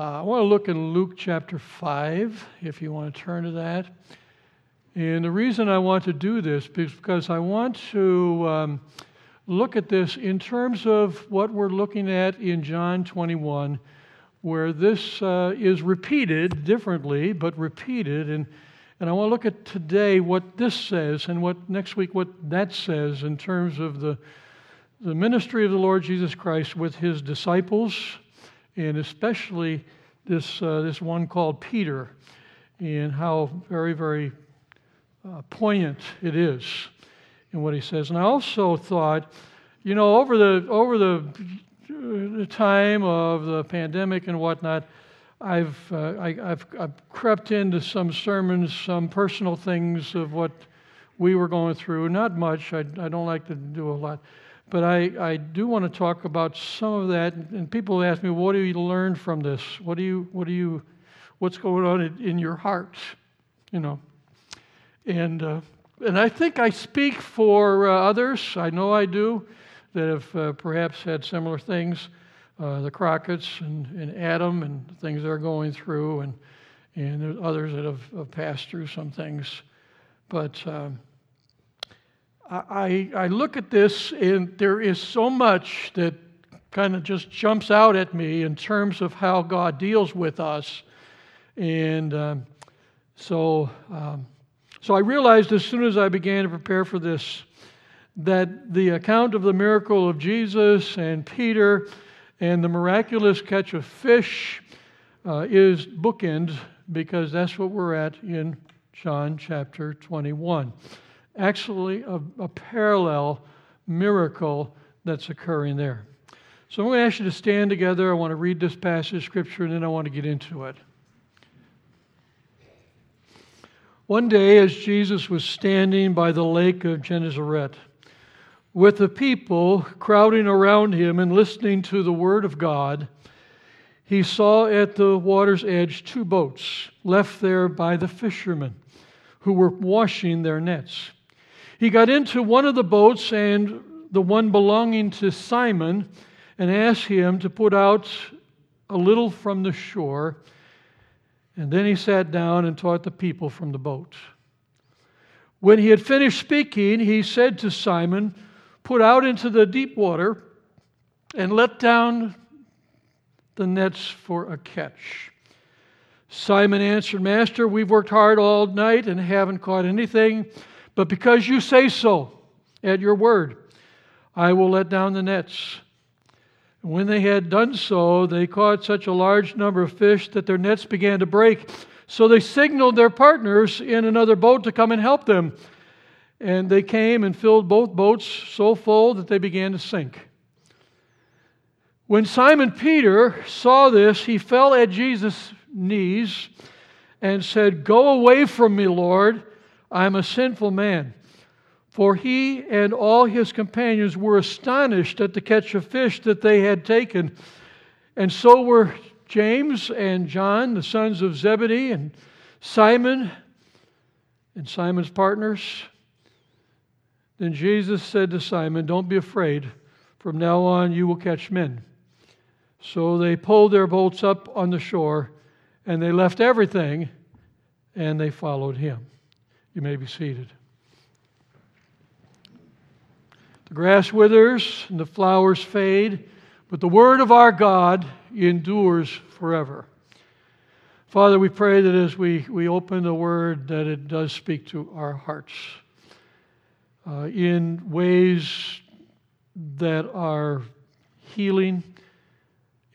Uh, I want to look in Luke chapter 5, if you want to turn to that. And the reason I want to do this is because I want to um, look at this in terms of what we're looking at in John 21, where this uh, is repeated differently, but repeated. And, and I want to look at today what this says and what next week what that says in terms of the, the ministry of the Lord Jesus Christ with his disciples and especially this, uh, this one called Peter, and how very, very uh, poignant it is in what he says. And I also thought, you know, over the, over the, the time of the pandemic and whatnot, I've, uh, I, have I've crept into some sermons, some personal things of what we were going through. Not much, I, I don't like to do a lot. But I, I do want to talk about some of that. And people ask me, what do you learn from this? What do you, what do you, what's going on in, your heart? You know. And, uh, and I think I speak for uh, others. I know I do that have uh, perhaps had similar things. Uh, the Crockett's and, and Adam and things they're going through, and, and there's others that have, have passed through some things. But um, I, I look at this and there is so much that kind of just jumps out at me in terms of how God deals with us. And um, so, um, so I realized as soon as I began to prepare for this that the account of the miracle of Jesus and Peter and the miraculous catch of fish uh, is bookend because that's what we're at in John chapter 21 actually a, a parallel miracle that's occurring there. So I'm going to ask you to stand together. I want to read this passage of scripture and then I want to get into it. One day, as Jesus was standing by the lake of Gennesaret, with the people crowding around him and listening to the word of God, he saw at the water's edge two boats left there by the fishermen who were washing their nets. He got into one of the boats and the one belonging to Simon and asked him to put out a little from the shore. And then he sat down and taught the people from the boat. When he had finished speaking, he said to Simon, Put out into the deep water and let down the nets for a catch. Simon answered, Master, we've worked hard all night and haven't caught anything. But because you say so at your word, I will let down the nets. And when they had done so, they caught such a large number of fish that their nets began to break. So they signaled their partners in another boat to come and help them. And they came and filled both boats so full that they began to sink. When Simon Peter saw this, he fell at Jesus' knees and said, Go away from me, Lord. I am a sinful man. For he and all his companions were astonished at the catch of fish that they had taken. And so were James and John, the sons of Zebedee, and Simon and Simon's partners. Then Jesus said to Simon, Don't be afraid. From now on, you will catch men. So they pulled their boats up on the shore, and they left everything, and they followed him. You may be seated. The grass withers and the flowers fade, but the word of our God endures forever. Father, we pray that as we, we open the word, that it does speak to our hearts uh, in ways that are healing,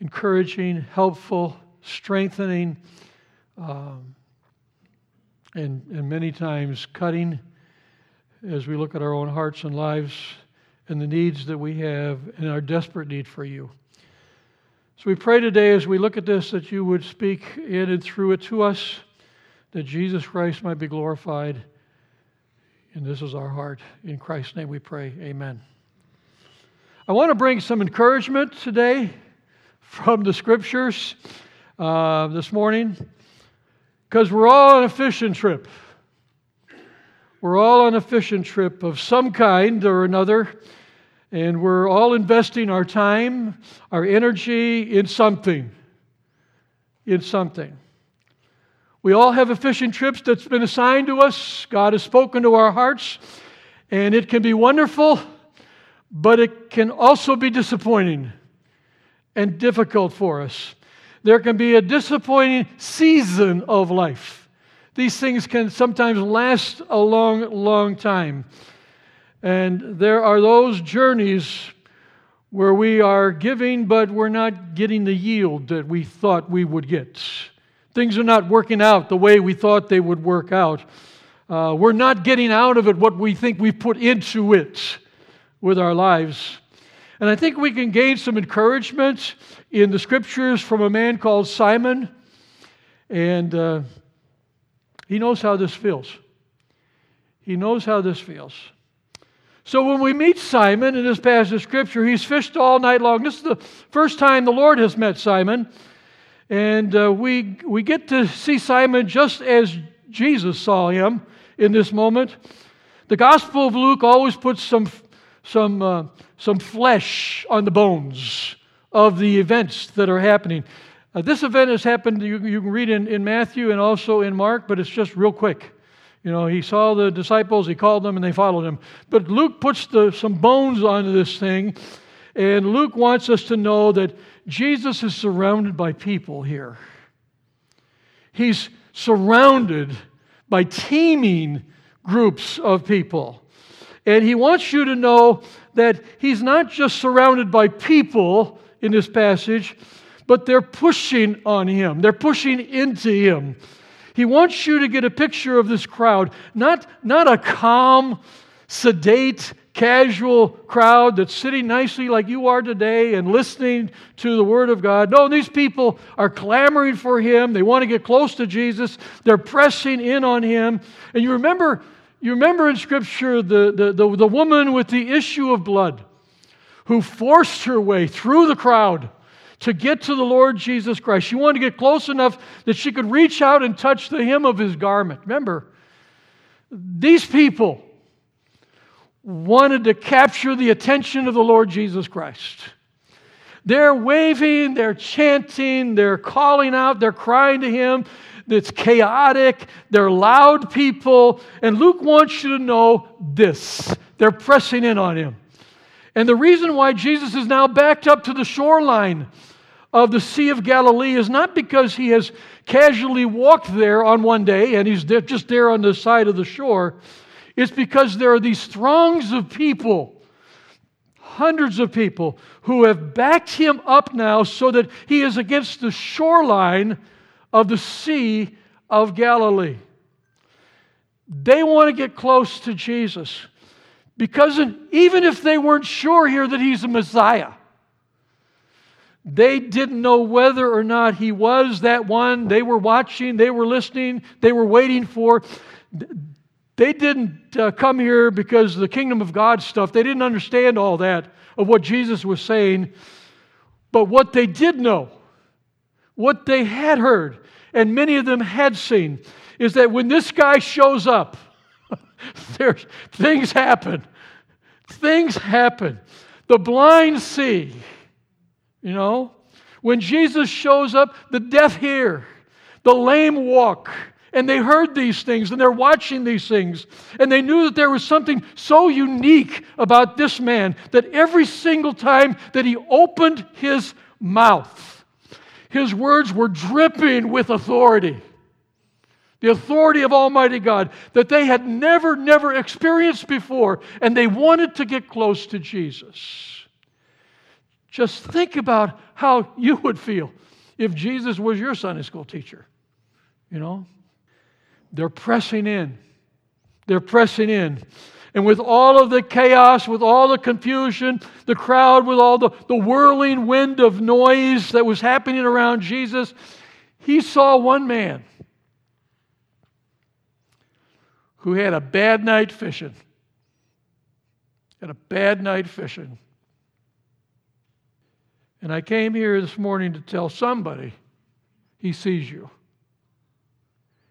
encouraging, helpful, strengthening. Um, and, and many times cutting as we look at our own hearts and lives and the needs that we have and our desperate need for you. So we pray today as we look at this that you would speak in and through it to us, that Jesus Christ might be glorified. And this is our heart. In Christ's name we pray. Amen. I want to bring some encouragement today from the scriptures uh, this morning. Because we're all on a fishing trip. We're all on a fishing trip of some kind or another, and we're all investing our time, our energy in something. in something. We all have a fishing trip that's been assigned to us. God has spoken to our hearts, and it can be wonderful, but it can also be disappointing and difficult for us. There can be a disappointing season of life. These things can sometimes last a long, long time. And there are those journeys where we are giving, but we're not getting the yield that we thought we would get. Things are not working out the way we thought they would work out. Uh, we're not getting out of it what we think we've put into it with our lives. And I think we can gain some encouragement in the scriptures from a man called Simon. And uh, he knows how this feels. He knows how this feels. So when we meet Simon in this passage of Scripture, he's fished all night long. This is the first time the Lord has met Simon. And uh, we, we get to see Simon just as Jesus saw him in this moment. The Gospel of Luke always puts some, some, uh, some flesh on the bones of the events that are happening. Uh, this event has happened, you, you can read in, in Matthew and also in Mark, but it's just real quick. You know, he saw the disciples, he called them, and they followed him. But Luke puts the, some bones onto this thing, and Luke wants us to know that Jesus is surrounded by people here. He's surrounded by teeming groups of people. And he wants you to know that he's not just surrounded by people in this passage, but they're pushing on him, they're pushing into him. He wants you to get a picture of this crowd, not, not a calm, sedate, casual crowd that's sitting nicely like you are today and listening to the Word of God. No, these people are clamoring for Him. They want to get close to Jesus. They're pressing in on Him. And you remember, you remember in Scripture the, the, the, the woman with the issue of blood who forced her way through the crowd to get to the Lord Jesus Christ. She wanted to get close enough that she could reach out and touch the hem of his garment. Remember, these people wanted to capture the attention of the Lord Jesus Christ. They're waving, they're chanting, they're calling out, they're crying to him. It's chaotic, they're loud people. And Luke wants you to know this they're pressing in on him. And the reason why Jesus is now backed up to the shoreline of the Sea of Galilee is not because he has casually walked there on one day and he's just there on the side of the shore. It's because there are these throngs of people, hundreds of people, who have backed him up now so that he is against the shoreline of the Sea of Galilee. They want to get close to Jesus. Because even if they weren't sure here that he's a Messiah, they didn't know whether or not he was that one. They were watching, they were listening, they were waiting for. They didn't uh, come here because the kingdom of God stuff, they didn't understand all that of what Jesus was saying. But what they did know, what they had heard, and many of them had seen, is that when this guy shows up, There's, things happen. Things happen. The blind see. You know? When Jesus shows up, the deaf hear, the lame walk. And they heard these things and they're watching these things. And they knew that there was something so unique about this man that every single time that he opened his mouth, his words were dripping with authority the authority of Almighty God that they had never, never experienced before, and they wanted to get close to Jesus. Just think about how you would feel if Jesus was your Sunday school teacher. You know, they're pressing in. They're pressing in. And with all of the chaos, with all the confusion, the crowd, with all the, the whirling wind of noise that was happening around Jesus, he saw one man who had a bad night fishing. Had a bad night fishing. And I came here this morning to tell somebody he sees you.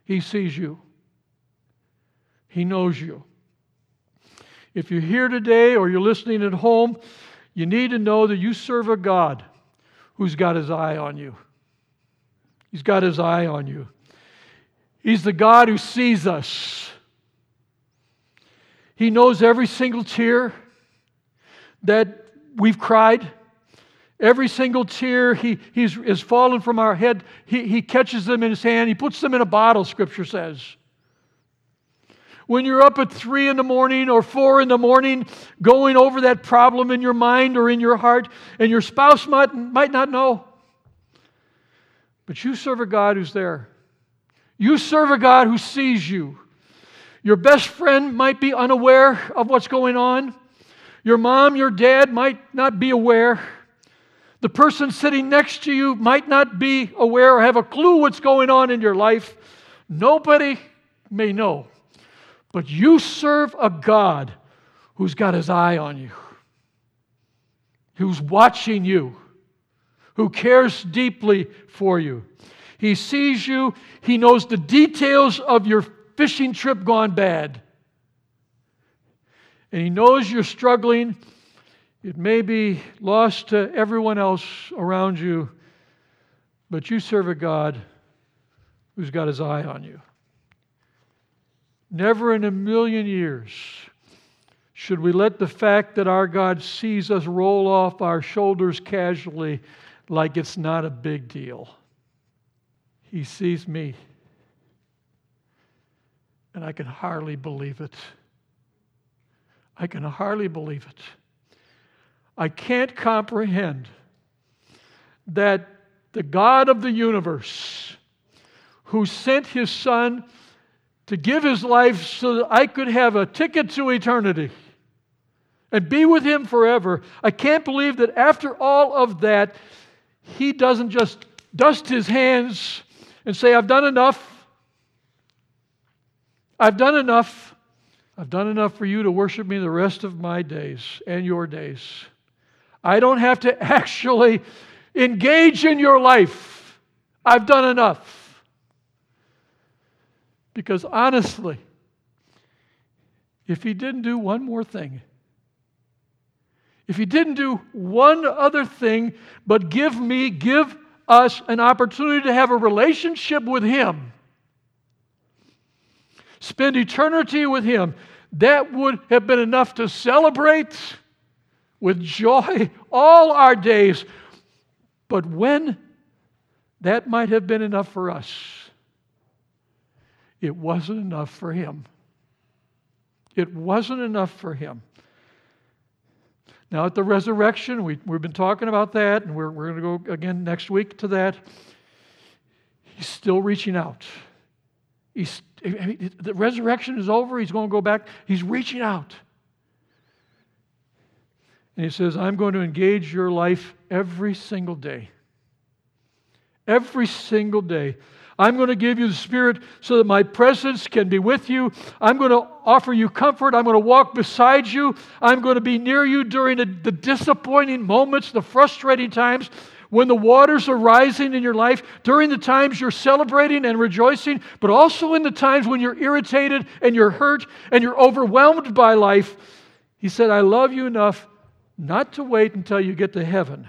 He sees you. He knows you. If you're here today or you're listening at home, you need to know that you serve a God who's got his eye on you. He's got his eye on you. He's the God who sees us. He knows every single tear that we've cried. Every single tear he, he's, is fallen from our head, he, he catches them in his hand. He puts them in a bottle, Scripture says. When you're up at three in the morning or four in the morning going over that problem in your mind or in your heart, and your spouse might, might not know, but you serve a God who's there. You serve a God who sees you. Your best friend might be unaware of what's going on. Your mom, your dad might not be aware. The person sitting next to you might not be aware or have a clue what's going on in your life. Nobody may know. But you serve a God who's got his eye on you, who's watching you, who cares deeply for you. He sees you, he knows the details of your fishing trip gone bad. And he knows you're struggling it may be lost to everyone else around you, but you serve a God who's got his eye on you. Never in a million years should we let the fact that our God sees us roll off our shoulders casually like it's not a big deal. He sees me, and I can hardly believe it. I can hardly believe it. I can't comprehend that the God of the universe, who sent his Son to give his life so that I could have a ticket to eternity and be with him forever, I can't believe that after all of that, he doesn't just dust his hands and say, I've done enough. I've done enough. I've done enough for you to worship me the rest of my days and your days. I don't have to actually engage in your life. I've done enough. Because honestly, if he didn't do one more thing, if he didn't do one other thing but give me, give us an opportunity to have a relationship with him, spend eternity with him, that would have been enough to celebrate with joy all our days. But when that might have been enough for us, it wasn't enough for him. It wasn't enough for him. Now, at the resurrection, we, we've been talking about that, and we're, we're going to go again next week to that. He's still reaching out. He's, the resurrection is over. He's going to go back. He's reaching out. And he says, I'm going to engage your life every single day. Every single day. I'm going to give you the Spirit so that my presence can be with you. I'm going to offer you comfort. I'm going to walk beside you. I'm going to be near you during the, the disappointing moments, the frustrating times when the waters are rising in your life, during the times you're celebrating and rejoicing, but also in the times when you're irritated and you're hurt and you're overwhelmed by life. He said, I love you enough not to wait until you get to heaven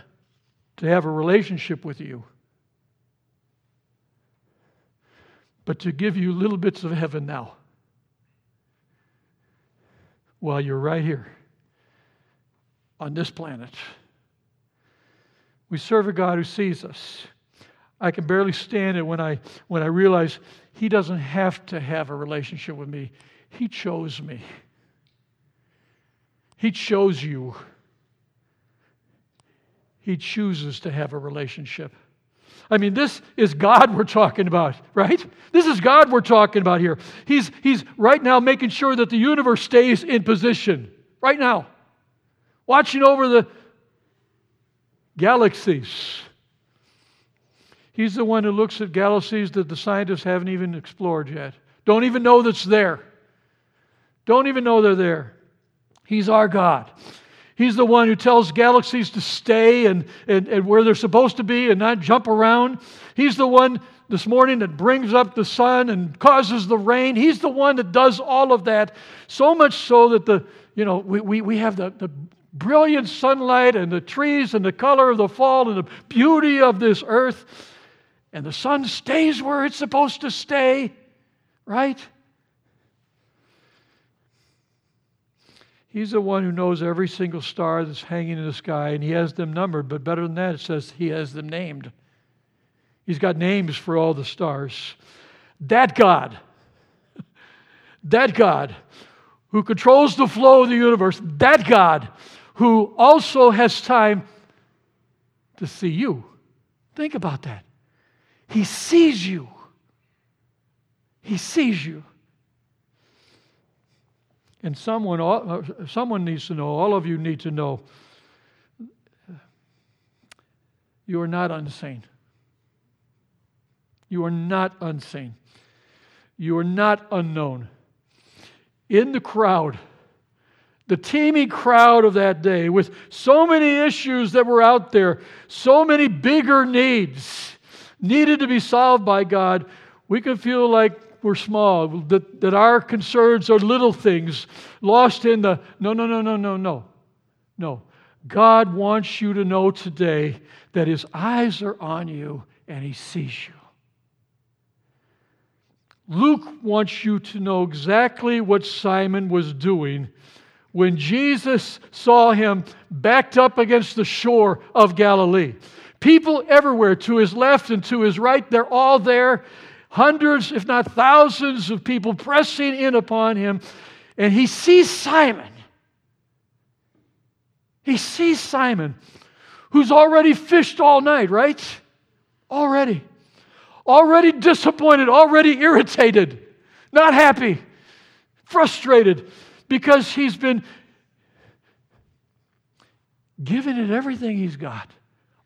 to have a relationship with you, but to give you little bits of heaven now while you're right here on this planet. We serve a God who sees us. I can barely stand it when I, when I realize He doesn't have to have a relationship with me. He chose me. He chose you. He chooses to have a relationship. I mean, this is God we're talking about, right? This is God we're talking about here. He's, he's right now making sure that the universe stays in position, right now, watching over the galaxies. He's the one who looks at galaxies that the scientists haven't even explored yet, don't even know that's there, don't even know they're there. He's our God. He's the one who tells galaxies to stay and, and, and where they're supposed to be and not jump around. He's the one this morning that brings up the sun and causes the rain. He's the one that does all of that. So much so that the, you know, we, we, we have the, the brilliant sunlight and the trees and the color of the fall and the beauty of this earth. and the sun stays where it's supposed to stay, right? He's the one who knows every single star that's hanging in the sky, and he has them numbered, but better than that, it says he has them named. He's got names for all the stars. That God, that God who controls the flow of the universe, that God who also has time to see you. Think about that. He sees you. He sees you. And someone, uh, someone needs to know, all of you need to know, you are not unseen. You are not unseen. You are not unknown. In the crowd, the teeming crowd of that day, with so many issues that were out there, so many bigger needs needed to be solved by God, we can feel like we're small, that, that our concerns are little things, lost in the no, no, no, no, no, no. No. God wants you to know today that His eyes are on you and He sees you. Luke wants you to know exactly what Simon was doing when Jesus saw him backed up against the shore of Galilee. People everywhere, to his left and to his right, they're all there. Hundreds, if not thousands, of people pressing in upon him. And he sees Simon. He sees Simon, who's already fished all night, right? Already. Already disappointed, already irritated, not happy, frustrated because he's been giving it everything he's got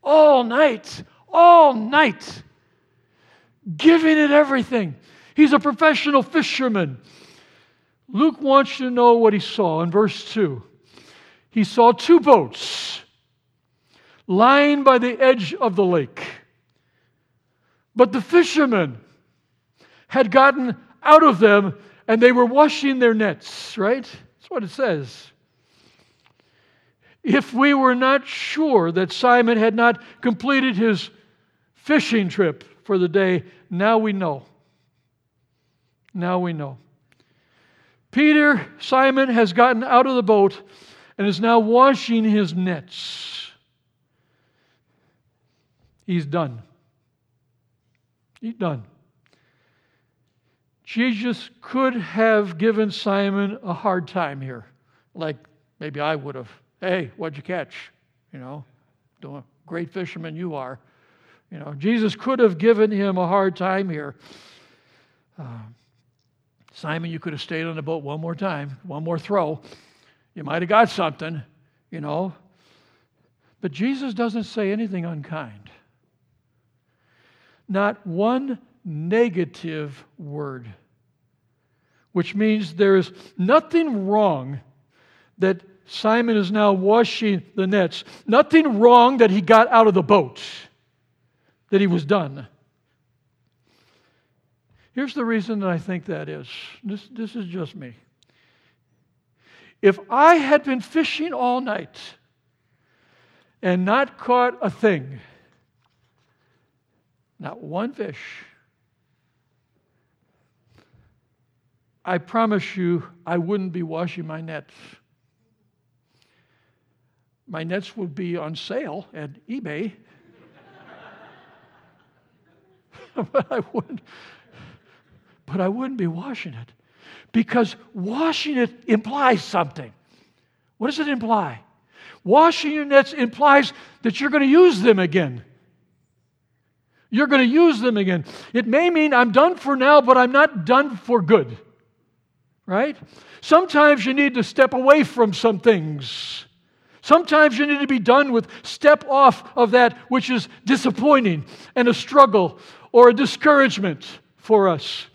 all night, all night, giving it everything. He's a professional fisherman. Luke wants you to know what he saw in verse 2. He saw two boats lying by the edge of the lake. But the fishermen had gotten out of them and they were washing their nets, right? That's what it says. If we were not sure that Simon had not completed his fishing trip for the day, now we know. Now we know. Peter, Simon, has gotten out of the boat and is now washing his nets. He's done. He's done. Jesus could have given Simon a hard time here, like maybe I would have. Hey, what'd you catch? You know, doing great fisherman you are. You know, Jesus could have given him a hard time here. Uh, Simon, you could have stayed on the boat one more time, one more throw. You might have got something, you know. But Jesus doesn't say anything unkind. Not one negative word which means there is nothing wrong that Simon is now washing the nets, nothing wrong that he got out of the boat, that he was done. Here's the reason that I think that is this, this is just me. If I had been fishing all night and not caught a thing, not one fish, I promise you, I wouldn't be washing my nets. My nets would be on sale at eBay. but I wouldn't but I wouldn't be washing it because washing it implies something. What does it imply? Washing your nets implies that you're going to use them again. You're going to use them again. It may mean I'm done for now, but I'm not done for good right? Sometimes you need to step away from some things. Sometimes you need to be done with, step off of that which is disappointing and a struggle or a discouragement for us.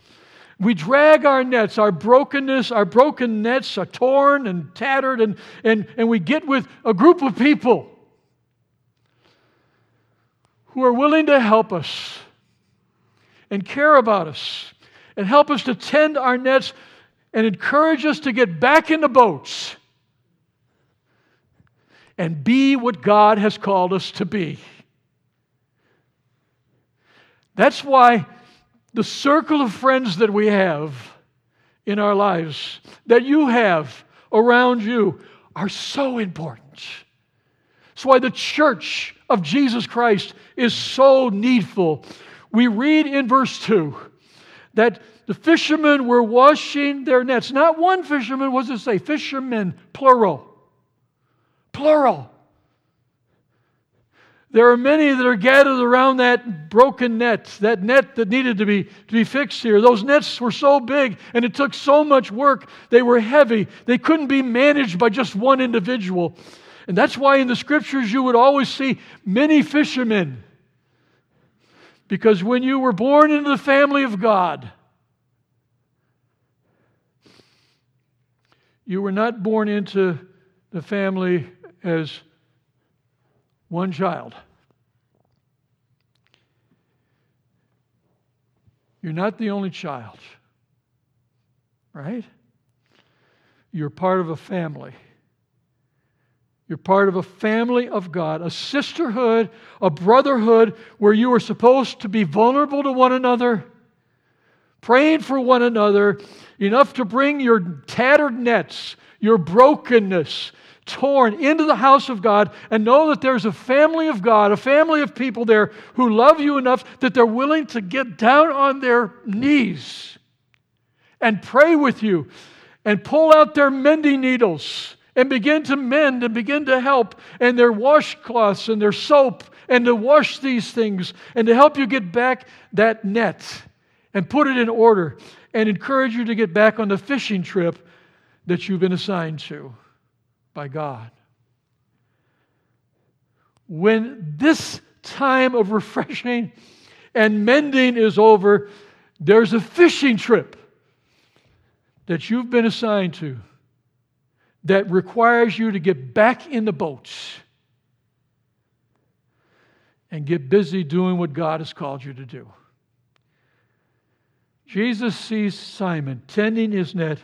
We drag our nets, our brokenness, our broken nets are torn and tattered, and, and, and we get with a group of people who are willing to help us and care about us and help us to tend our nets and encourage us to get back in the boats and be what God has called us to be. That's why the circle of friends that we have in our lives, that you have around you, are so important. That's why the church of Jesus Christ is so needful. We read in verse 2 that the fishermen were washing their nets. Not one fisherman, does it say? Fishermen, plural. Plural. There are many that are gathered around that broken net, that net that needed to be, to be fixed here. Those nets were so big and it took so much work. They were heavy. They couldn't be managed by just one individual. And that's why in the scriptures you would always see many fishermen. Because when you were born into the family of God, you were not born into the family as one child. You're not the only child, right? You're part of a family. You're part of a family of God, a sisterhood, a brotherhood where you are supposed to be vulnerable to one another, praying for one another, enough to bring your tattered nets, your brokenness, torn into the house of God and know that there's a family of God, a family of people there who love you enough that they're willing to get down on their knees and pray with you and pull out their mending needles and begin to mend and begin to help, and their washcloths and their soap, and to wash these things, and to help you get back that net and put it in order, and encourage you to get back on the fishing trip that you've been assigned to by God. When this time of refreshing and mending is over, there's a fishing trip that you've been assigned to that requires you to get back in the boats and get busy doing what God has called you to do. Jesus sees Simon tending his net,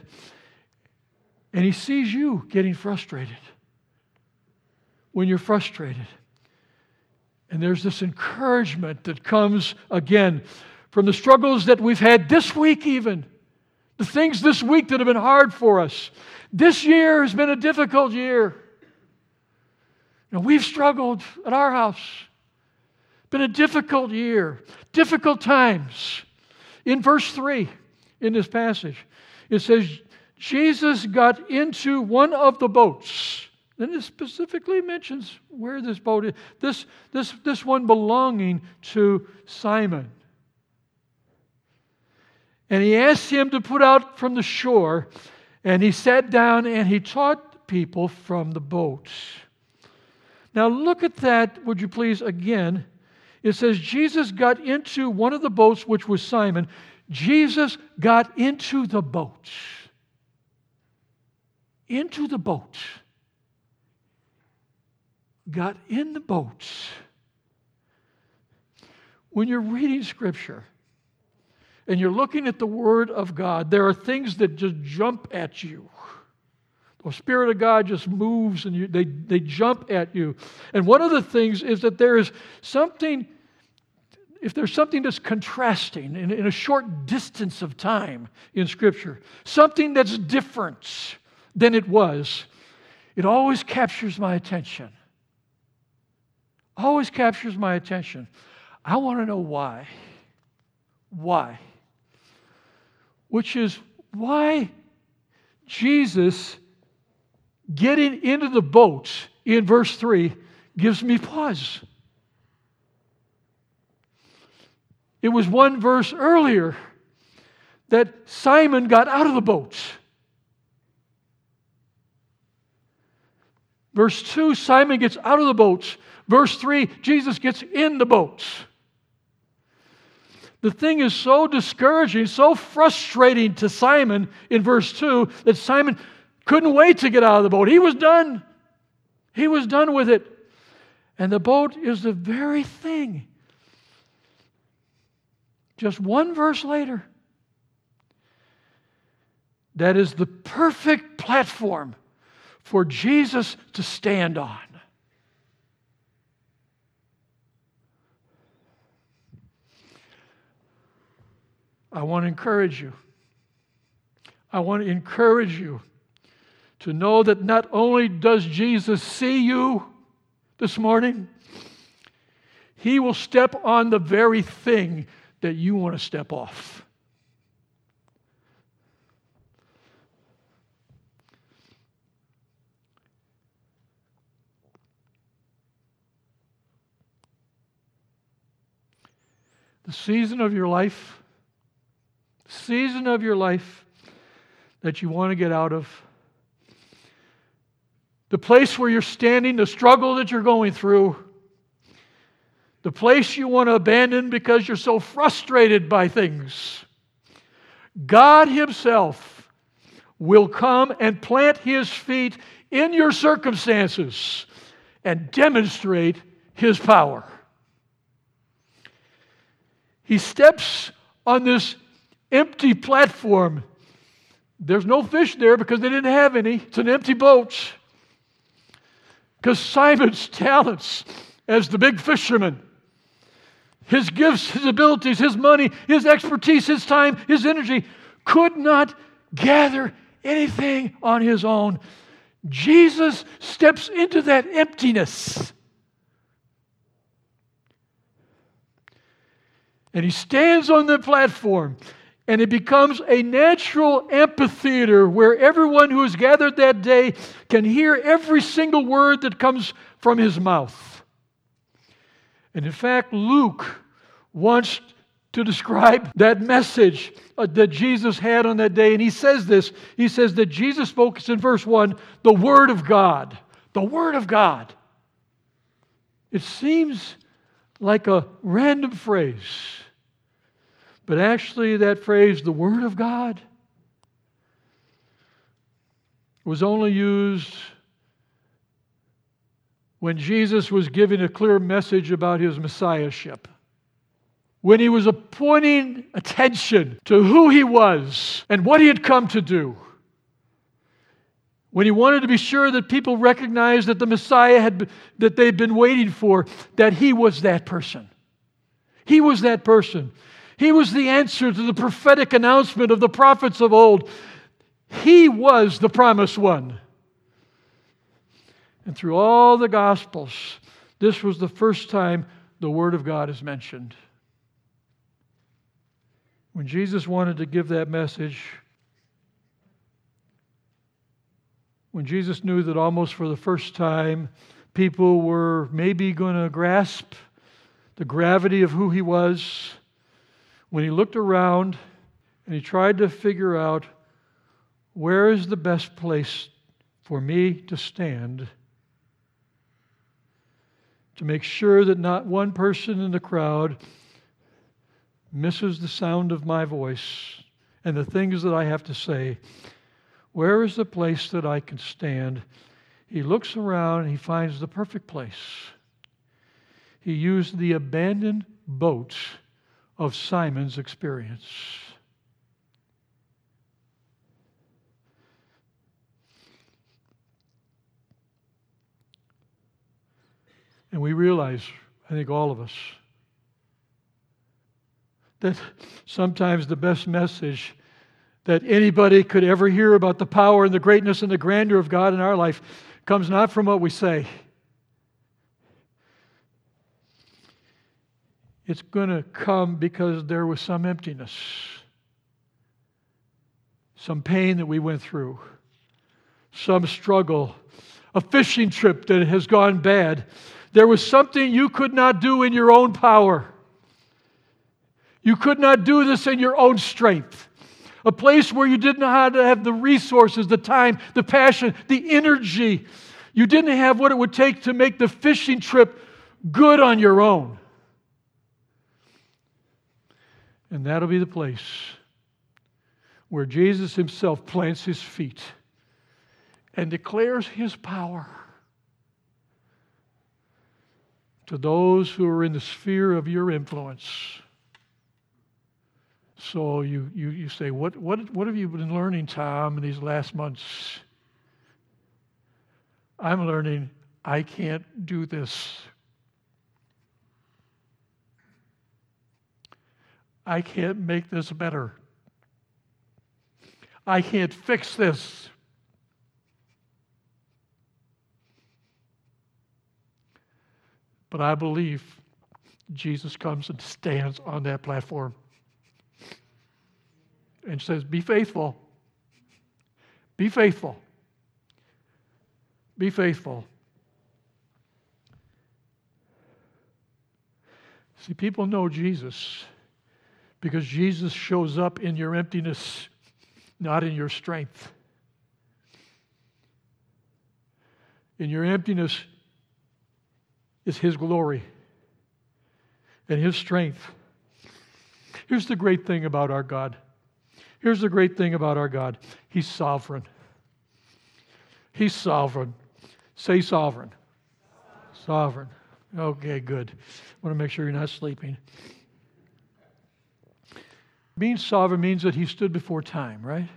and he sees you getting frustrated. When you're frustrated, and there's this encouragement that comes again from the struggles that we've had this week, even the things this week that have been hard for us. This year has been a difficult year. Know, we've struggled at our house. Been a difficult year, difficult times. In verse 3 in this passage, it says, Jesus got into one of the boats. Then it specifically mentions where this boat is. This, this, this one belonging to Simon. And he asked him to put out from the shore. And he sat down and he taught people from the boat. Now, look at that, would you please, again. It says, Jesus got into one of the boats, which was Simon. Jesus got into the boat. Into the boat. Got in the boat. When you're reading Scripture, and you're looking at the Word of God, there are things that just jump at you. The Spirit of God just moves and you, they, they jump at you. And one of the things is that there is something, if there's something that's contrasting in, in a short distance of time in Scripture, something that's different than it was, it always captures my attention. Always captures my attention. I want to know why. Why? which is why Jesus getting into the boat in verse 3 gives me pause. It was one verse earlier that Simon got out of the boat. Verse 2, Simon gets out of the boat. Verse 3, Jesus gets in the boat. The thing is so discouraging, so frustrating to Simon in verse 2 that Simon couldn't wait to get out of the boat. He was done. He was done with it. And the boat is the very thing. Just one verse later, that is the perfect platform for Jesus to stand on. I want to encourage you. I want to encourage you to know that not only does Jesus see you this morning, he will step on the very thing that you want to step off. The season of your life, season of your life that you want to get out of, the place where you're standing, the struggle that you're going through, the place you want to abandon because you're so frustrated by things. God Himself will come and plant His feet in your circumstances and demonstrate His power. He steps on this empty platform. There's no fish there because they didn't have any. It's an empty boat. Because Simon's talents as the big fisherman his gifts, his abilities, his money, his expertise, his time, his energy could not gather anything on his own. Jesus steps into that emptiness. And he stands on the platform, and it becomes a natural amphitheater where everyone who is gathered that day can hear every single word that comes from his mouth. And in fact, Luke wants to describe that message uh, that Jesus had on that day. And he says this He says that Jesus spoke, in verse 1, the Word of God. The Word of God. It seems like a random phrase, but actually, that phrase, the Word of God, was only used when Jesus was giving a clear message about his messiahship. When he was appointing attention to who he was and what he had come to do. When he wanted to be sure that people recognized that the Messiah had that they'd been waiting for, that he was that person. He was that person. He was the answer to the prophetic announcement of the prophets of old. He was the promised one. And through all the Gospels, this was the first time the Word of God is mentioned. When Jesus wanted to give that message, when Jesus knew that almost for the first time people were maybe going to grasp the gravity of who he was, when he looked around and he tried to figure out where is the best place for me to stand to make sure that not one person in the crowd misses the sound of my voice and the things that I have to say. Where is the place that I can stand? He looks around and he finds the perfect place. He used the abandoned boat of Simon's experience. And we realize, I think all of us, that sometimes the best message that anybody could ever hear about the power and the greatness and the grandeur of God in our life comes not from what we say. It's going to come because there was some emptiness, some pain that we went through, some struggle, a fishing trip that has gone bad, there was something you could not do in your own power. You could not do this in your own strength. A place where you didn't have the resources, the time, the passion, the energy. You didn't have what it would take to make the fishing trip good on your own. And that'll be the place where Jesus himself plants his feet and declares his power to those who are in the sphere of your influence. So you, you, you say, what, what, what have you been learning, Tom, in these last months? I'm learning I can't do this. I can't make this better. I can't fix this. But I believe Jesus comes and stands on that platform and says, Be faithful. Be faithful. Be faithful. See, people know Jesus because Jesus shows up in your emptiness, not in your strength. In your emptiness is His glory and His strength. Here's the great thing about our God. Here's the great thing about our God He's sovereign. He's sovereign. Say sovereign. Sovereign. Okay, good. I want to make sure you're not sleeping. Being sovereign means that he stood before time, right?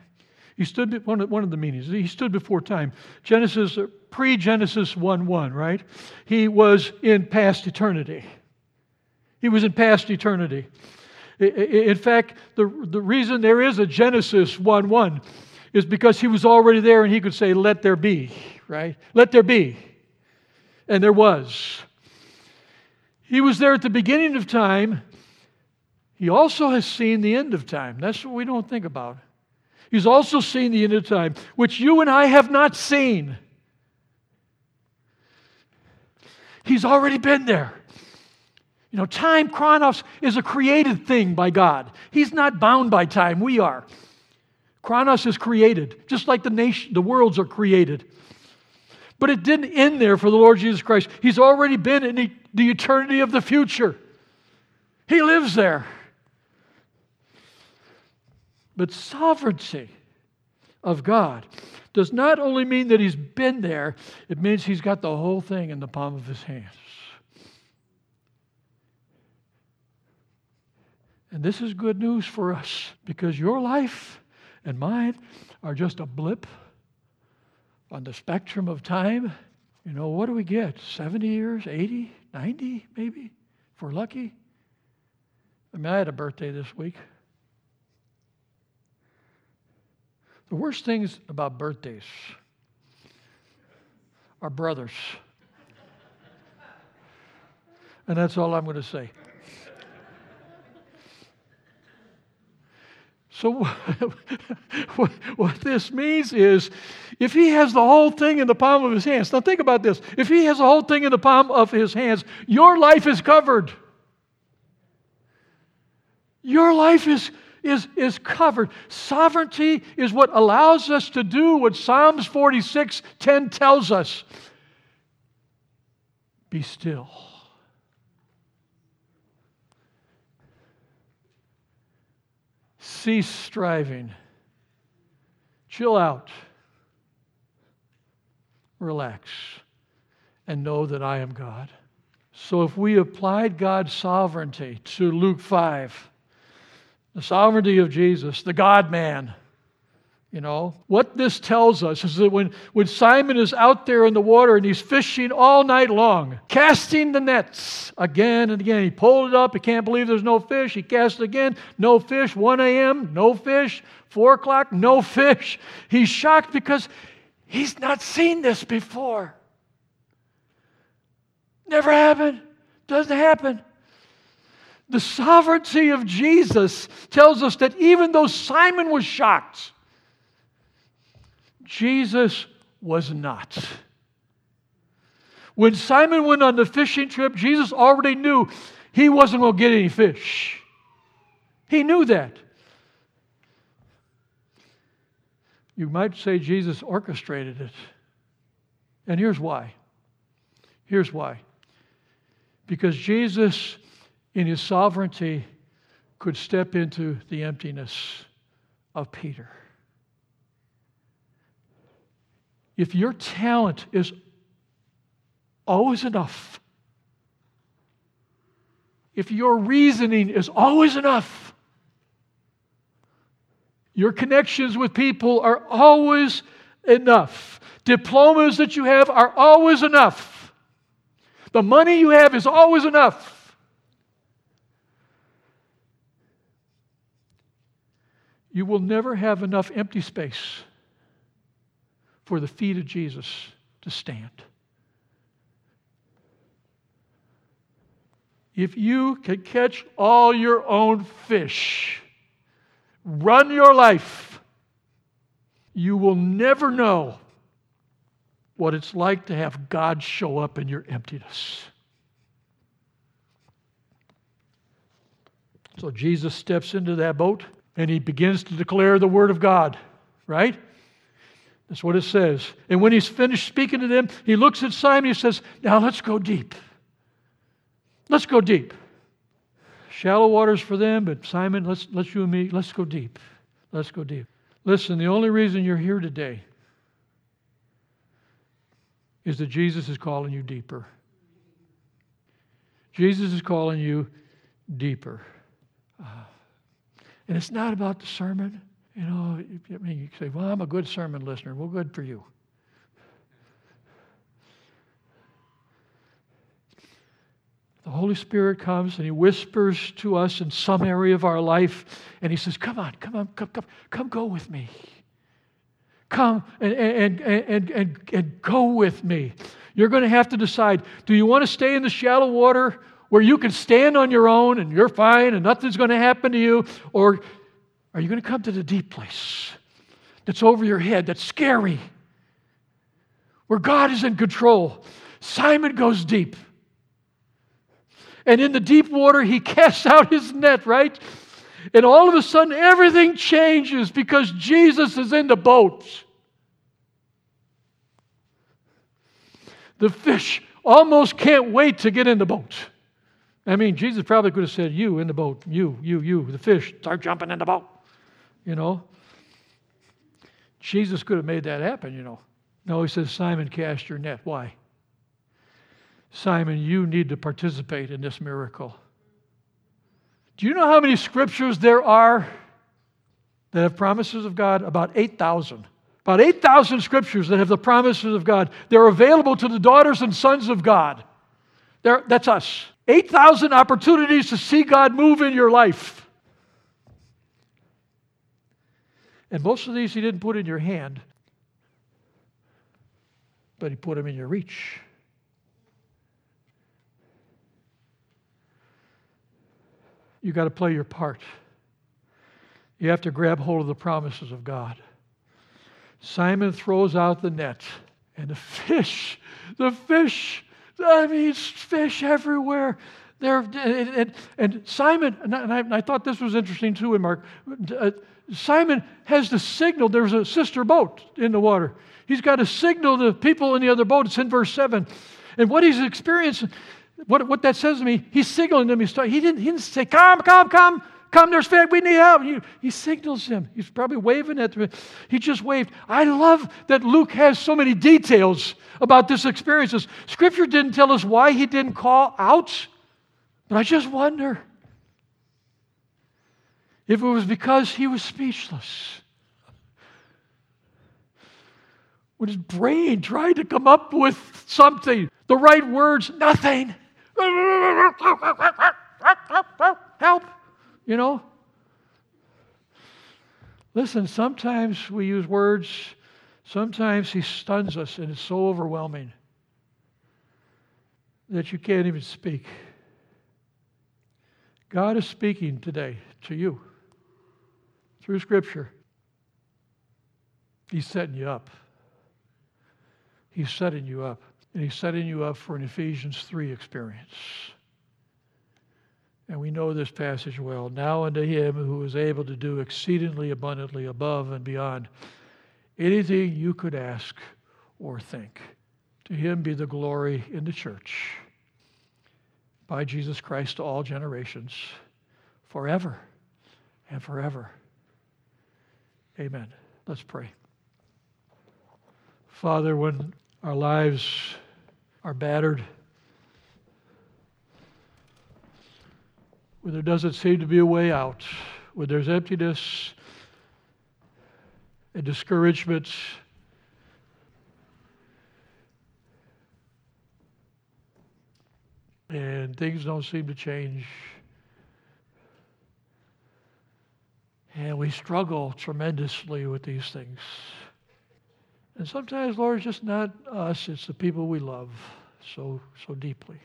He stood, one of, one of the meanings, he stood before time. Genesis, uh, pre Genesis 1 1, right? He was in past eternity. He was in past eternity. In fact, the, the reason there is a Genesis 1 1 is because he was already there and he could say, Let there be, right? Let there be. And there was. He was there at the beginning of time. He also has seen the end of time. That's what we don't think about. He's also seen the end of time, which you and I have not seen. He's already been there. You know, time, chronos, is a created thing by God. He's not bound by time, we are. Chronos is created, just like the nation, the worlds are created. But it didn't end there for the Lord Jesus Christ. He's already been in the eternity of the future. He lives there. But sovereignty of God does not only mean that He's been there, it means He's got the whole thing in the palm of His hands. And this is good news for us because your life and mine are just a blip on the spectrum of time. You know, what do we get? 70 years, 80, 90 maybe, if we're lucky? I mean, I had a birthday this week. The worst things about birthdays are brothers. And that's all I'm going to say. So, what this means is if he has the whole thing in the palm of his hands, now think about this. If he has the whole thing in the palm of his hands, your life is covered. Your life is, is, is covered. Sovereignty is what allows us to do what Psalms 46 10 tells us be still. Cease striving. Chill out. Relax. And know that I am God. So if we applied God's sovereignty to Luke 5, the sovereignty of Jesus, the God man, you know, what this tells us is that when, when Simon is out there in the water and he's fishing all night long, casting the nets again and again, he pulled it up. He can't believe there's no fish. He casts again, no fish. 1 a.m., no fish. 4 o'clock, no fish. He's shocked because he's not seen this before. Never happened. Doesn't happen. The sovereignty of Jesus tells us that even though Simon was shocked, Jesus was not. When Simon went on the fishing trip, Jesus already knew he wasn't going to get any fish. He knew that. You might say Jesus orchestrated it. And here's why. Here's why. Because Jesus, in his sovereignty, could step into the emptiness of Peter if your talent is always enough, if your reasoning is always enough, your connections with people are always enough. Diplomas that you have are always enough. The money you have is always enough. You will never have enough empty space for the feet of Jesus to stand. If you can catch all your own fish, run your life, you will never know what it's like to have God show up in your emptiness. So Jesus steps into that boat and he begins to declare the word of God, right? That's what it says. And when he's finished speaking to them, he looks at Simon and he says, Now let's go deep. Let's go deep. Shallow waters for them, but Simon, let's, let's you and me, let's go deep. Let's go deep. Listen, the only reason you're here today is that Jesus is calling you deeper. Jesus is calling you deeper. Uh, and it's not about the sermon. You know, I mean, you say, well, I'm a good sermon listener. Well, good for you. The Holy Spirit comes and He whispers to us in some area of our life, and He says, Come on, come on, come, come, come go with me. Come and, and, and, and, and go with me. You're going to have to decide do you want to stay in the shallow water where you can stand on your own and you're fine and nothing's going to happen to you? Or are you going to come to the deep place that's over your head, that's scary, where God is in control? Simon goes deep. And in the deep water, he casts out his net, right? And all of a sudden, everything changes because Jesus is in the boat. The fish almost can't wait to get in the boat. I mean, Jesus probably could have said, You in the boat, you, you, you, the fish, start jumping in the boat. You know? Jesus could have made that happen, you know. No, he says, Simon, cast your net. Why? Simon, you need to participate in this miracle. Do you know how many scriptures there are that have promises of God? About 8,000. About 8,000 scriptures that have the promises of God. They're available to the daughters and sons of God. They're, that's us. 8,000 opportunities to see God move in your life. And most of these He didn't put in your hand, but He put them in your reach. you got to play your part. You have to grab hold of the promises of God. Simon throws out the net, and the fish, the fish, I mean, fish everywhere. There, and, and, and, Simon, and I, and I, thought this was interesting too in Mark. Uh, Simon has the signal. There's a sister boat in the water. He's got to signal the people in the other boat. It's in verse 7. And what he's experiencing, what, what that says to me, he's signaling them. He, he, didn't, he didn't say, Come, come, come, come, there's faith, we need help. He, he signals him. He's probably waving at them. He just waved. I love that Luke has so many details about this experience. Scripture didn't tell us why he didn't call out, but I just wonder if it was because he was speechless. When his brain tried to come up with something, the right words, nothing. Help, you know? Listen, sometimes we use words, sometimes he stuns us, and it's so overwhelming that you can't even speak. God is speaking today to you through Scripture. He's setting you up. He's setting you up. And he's setting you up for an Ephesians 3 experience. And we know this passage well. Now unto him who is able to do exceedingly abundantly above and beyond anything you could ask or think. To him be the glory in the church by Jesus Christ to all generations, forever and forever. Amen. Let's pray. Father, when our lives are battered, where there doesn't seem to be a way out, where there's emptiness and discouragement. And things don't seem to change. And we struggle tremendously with these things. And sometimes, Lord, it's just not us, it's the people we love so, so deeply.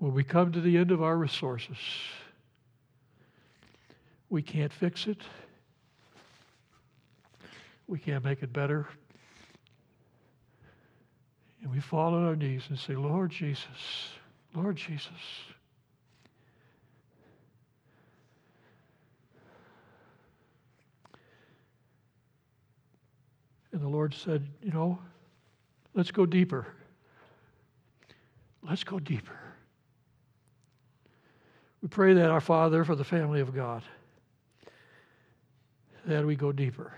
When we come to the end of our resources, we can't fix it. We can't make it better. And we fall on our knees and say, Lord Jesus, Lord Jesus. And the Lord said, You know, let's go deeper. Let's go deeper. We pray that, our Father, for the family of God, that we go deeper.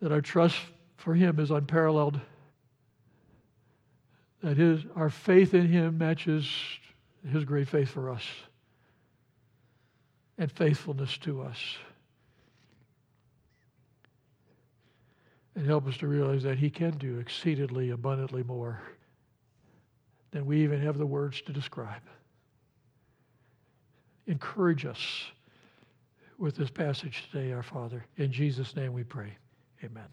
That our trust for Him is unparalleled. That his, our faith in Him matches His great faith for us and faithfulness to us. And help us to realize that He can do exceedingly abundantly more than we even have the words to describe. Encourage us with this passage today, our Father. In Jesus' name we pray. Amen.